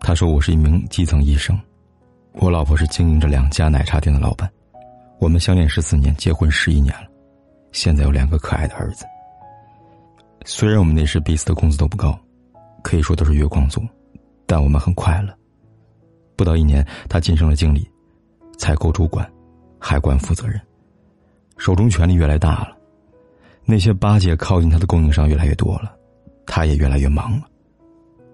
他说：“我是一名基层医生，我老婆是经营着两家奶茶店的老板，我们相恋十四年，结婚十一年了，现在有两个可爱的儿子。虽然我们那时彼此的工资都不高，可以说都是月光族，但我们很快乐。不到一年，他晋升了经理，采购主管，海关负责人，手中权力越来越大了。那些巴结靠近他的供应商越来越多了，他也越来越忙了。”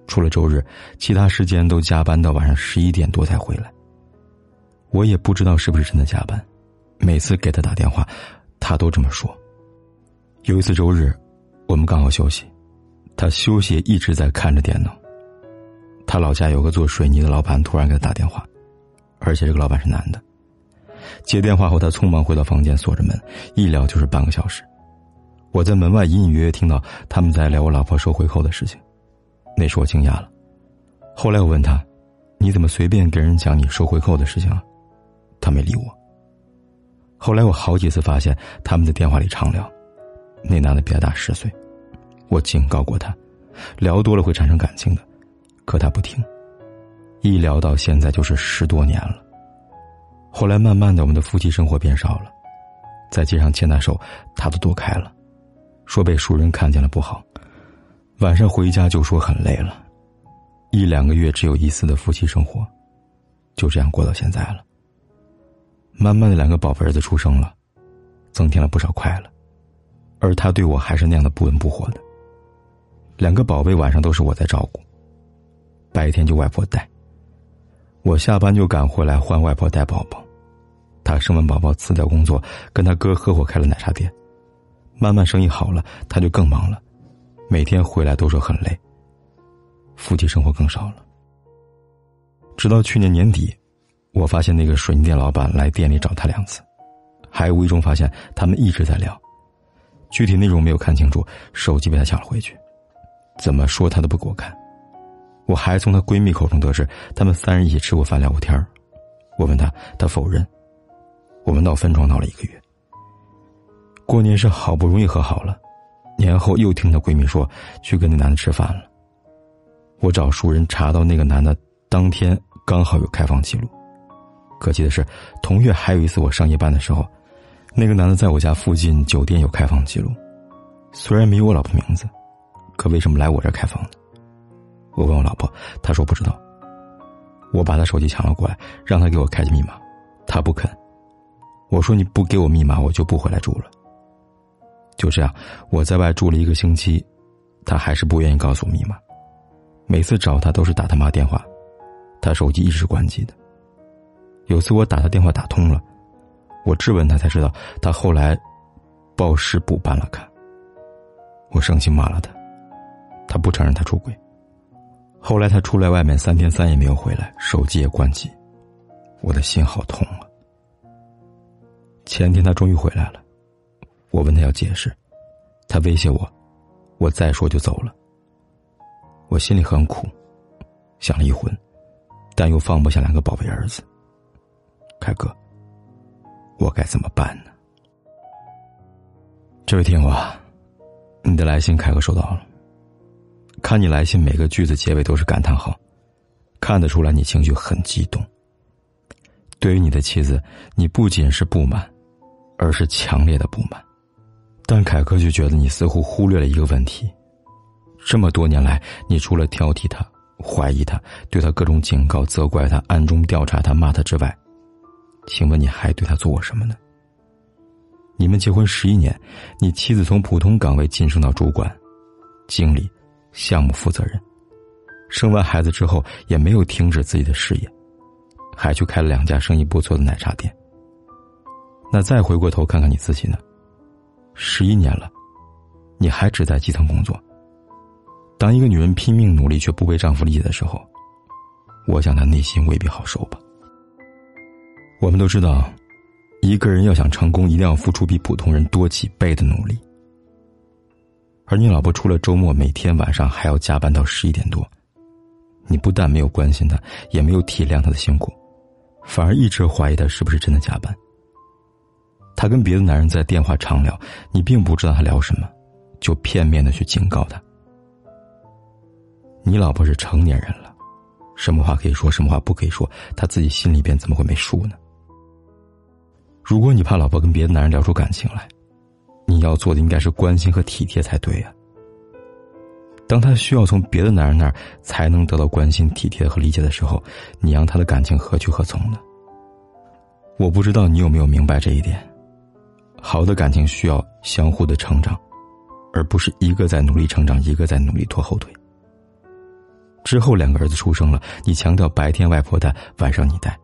除了周日，其他时间都加班到晚上十一点多才回来。我也不知道是不是真的加班，每次给他打电话，他都这么说。有一次周日，我们刚好休息，他休息一直在看着电脑。他老家有个做水泥的老板突然给他打电话，而且这个老板是男的。接电话后，他匆忙回到房间锁着门，一聊就是半个小时。我在门外隐隐约约听到他们在聊我老婆收回扣的事情。那时我惊讶了，后来我问他：“你怎么随便跟人讲你收回扣的事情啊？”他没理我。后来我好几次发现他们在电话里畅聊，那男的比他大十岁，我警告过他，聊多了会产生感情的，可他不听，一聊到现在就是十多年了。后来慢慢的，我们的夫妻生活变少了，在街上牵他手，他都躲开了，说被熟人看见了不好。晚上回家就说很累了，一两个月只有一次的夫妻生活，就这样过到现在了。慢慢的，两个宝贝儿子出生了，增添了不少快乐，而他对我还是那样的不温不火的。两个宝贝晚上都是我在照顾，白天就外婆带。我下班就赶回来换外婆带宝宝，他生完宝宝辞掉工作，跟他哥合伙开了奶茶店，慢慢生意好了，他就更忙了。每天回来都说很累，夫妻生活更少了。直到去年年底，我发现那个水泥店老板来店里找他两次，还无意中发现他们一直在聊，具体内容没有看清楚，手机被他抢了回去，怎么说他都不给我看。我还从她闺蜜口中得知，他们三人一起吃过饭聊过天我问他，他否认。我们闹分床闹了一个月。过年是好不容易和好了。年后又听她闺蜜说去跟那男的吃饭了。我找熟人查到那个男的当天刚好有开房记录。可惜的是，同月还有一次我上夜班的时候，那个男的在我家附近酒店有开房记录。虽然没有我老婆名字，可为什么来我这开房呢？我问我老婆，她说不知道。我把她手机抢了过来，让她给我开启密码，她不肯。我说你不给我密码，我就不回来住了。就这样，我在外住了一个星期，他还是不愿意告诉我密码。每次找他都是打他妈电话，他手机一直关机的。有次我打他电话打通了，我质问他才知道他后来报失补办了卡。我生气骂了他，他不承认他出轨。后来他出来外面三天三夜没有回来，手机也关机，我的心好痛啊。前天他终于回来了。我问他要解释，他威胁我，我再说就走了。我心里很苦，想离婚，但又放不下两个宝贝儿子。凯哥，我该怎么办呢？这位听友啊，你的来信凯哥收到了。看你来信每个句子结尾都是感叹号，看得出来你情绪很激动。对于你的妻子，你不仅是不满，而是强烈的不满。但凯哥就觉得你似乎忽略了一个问题：这么多年来，你除了挑剔他、怀疑他、对他各种警告、责怪他、暗中调查他、骂他之外，请问你还对他做过什么呢？你们结婚十一年，你妻子从普通岗位晋升到主管、经理、项目负责人，生完孩子之后也没有停止自己的事业，还去开了两家生意不错的奶茶店。那再回过头看看你自己呢？十一年了，你还只在基层工作。当一个女人拼命努力却不被丈夫理解的时候，我想她内心未必好受吧。我们都知道，一个人要想成功，一定要付出比普通人多几倍的努力。而你老婆除了周末，每天晚上还要加班到十一点多，你不但没有关心她，也没有体谅她的辛苦，反而一直怀疑她是不是真的加班。她跟别的男人在电话长聊，你并不知道她聊什么，就片面的去警告她。你老婆是成年人了，什么话可以说，什么话不可以说，她自己心里边怎么会没数呢？如果你怕老婆跟别的男人聊出感情来，你要做的应该是关心和体贴才对呀。当他需要从别的男人那儿才能得到关心、体贴和理解的时候，你让他的感情何去何从呢？我不知道你有没有明白这一点。好的感情需要相互的成长，而不是一个在努力成长，一个在努力拖后腿。之后两个儿子出生了，你强调白天外婆带，晚上你带。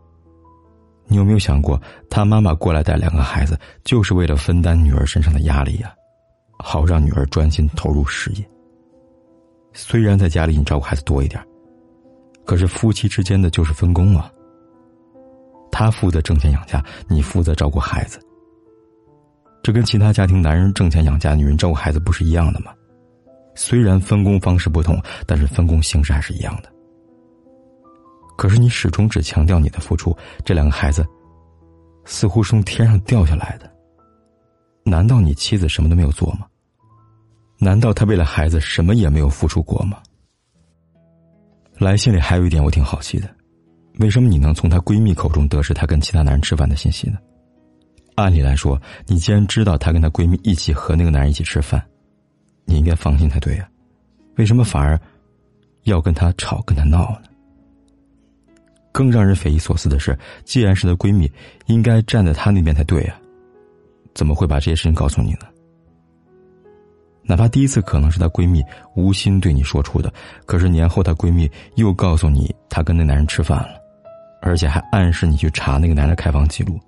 你有没有想过，他妈妈过来带两个孩子，就是为了分担女儿身上的压力呀，好让女儿专心投入事业。虽然在家里你照顾孩子多一点，可是夫妻之间的就是分工啊。他负责挣钱养家，你负责照顾孩子。这跟其他家庭男人挣钱养家，女人照顾孩子不是一样的吗？虽然分工方式不同，但是分工形式还是一样的。可是你始终只强调你的付出，这两个孩子似乎是从天上掉下来的。难道你妻子什么都没有做吗？难道她为了孩子什么也没有付出过吗？来信里还有一点我挺好奇的，为什么你能从她闺蜜口中得知她跟其他男人吃饭的信息呢？按理来说，你既然知道她跟她闺蜜一起和那个男人一起吃饭，你应该放心才对呀，为什么反而要跟她吵跟她闹呢？更让人匪夷所思的是，既然是她闺蜜，应该站在她那边才对呀，怎么会把这些事情告诉你呢？哪怕第一次可能是她闺蜜无心对你说出的，可是年后她闺蜜又告诉你她跟那男人吃饭了，而且还暗示你去查那个男人开房记录。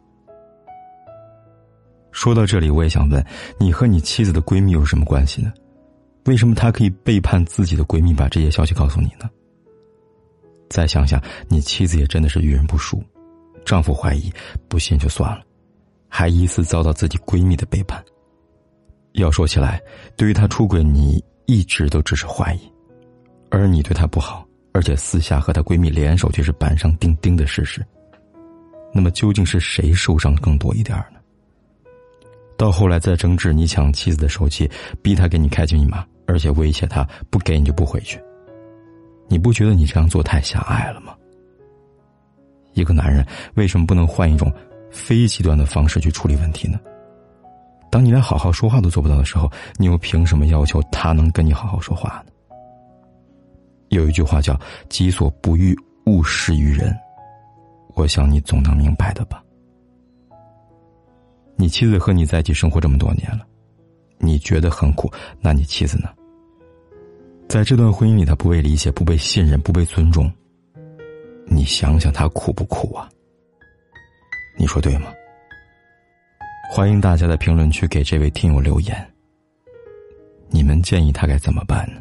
说到这里，我也想问，你和你妻子的闺蜜有什么关系呢？为什么她可以背叛自己的闺蜜，把这些消息告诉你呢？再想想，你妻子也真的是遇人不淑，丈夫怀疑，不信就算了，还疑似遭到自己闺蜜的背叛。要说起来，对于她出轨，你一直都只是怀疑，而你对她不好，而且私下和她闺蜜联手却是板上钉钉的事实。那么究竟是谁受伤更多一点呢？到后来再争执，你抢妻子的手机，逼他给你开密码，而且威胁他不给你就不回去。你不觉得你这样做太狭隘了吗？一个男人为什么不能换一种非极端的方式去处理问题呢？当你连好好说话都做不到的时候，你又凭什么要求他能跟你好好说话呢？有一句话叫“己所不欲，勿施于人”，我想你总能明白的吧？你妻子和你在一起生活这么多年了，你觉得很苦，那你妻子呢？在这段婚姻里，他不被理解、不被信任、不被尊重，你想想他苦不苦啊？你说对吗？欢迎大家在评论区给这位听友留言。你们建议他该怎么办呢？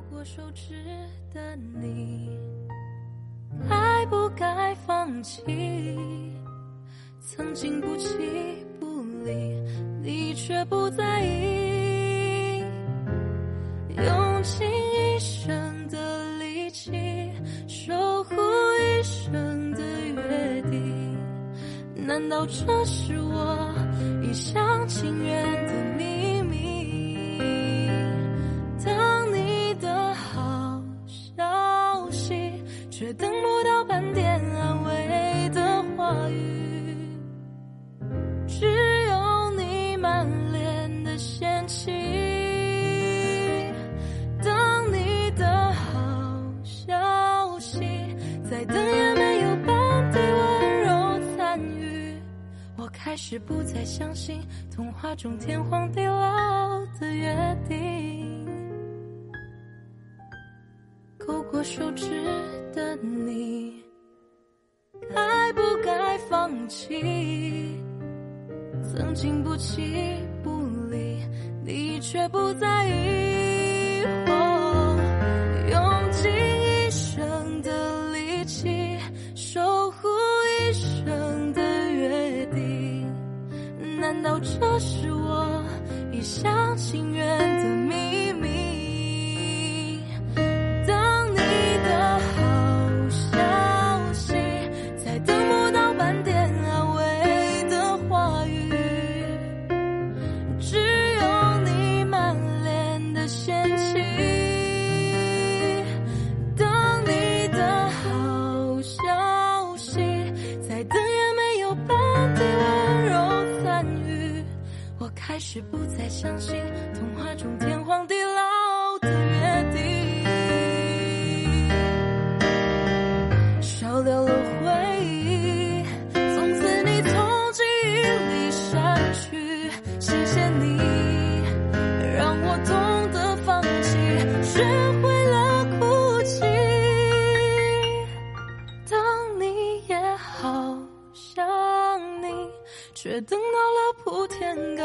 不该放弃，曾经不弃不离，你却不在意，用尽一生的力气，守护一生的约定，难道这是我一厢情愿的？开始不再相信童话中天荒地老的约定。勾过手指的你，该不该放弃？曾经不弃不离，你却不在意。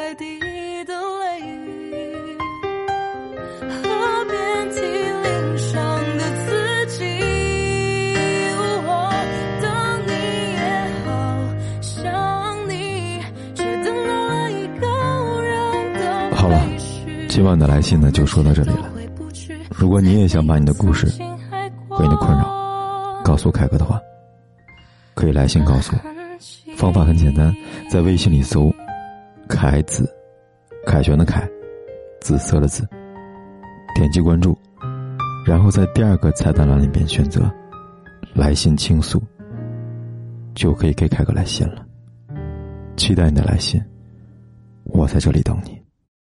天盖地的泪雨，河边梯铃上的自己。我当你也好，了今晚的来信呢就说到这里了。如果你也想把你的故事和你的困扰告诉凯哥的话，可以来信告诉我。方法很简单，在微信里搜“凯子”，凯旋的凯，紫色的紫，点击关注，然后在第二个菜单栏里面选择“来信倾诉”，就可以给凯哥来信了。期待你的来信，我在这里等你。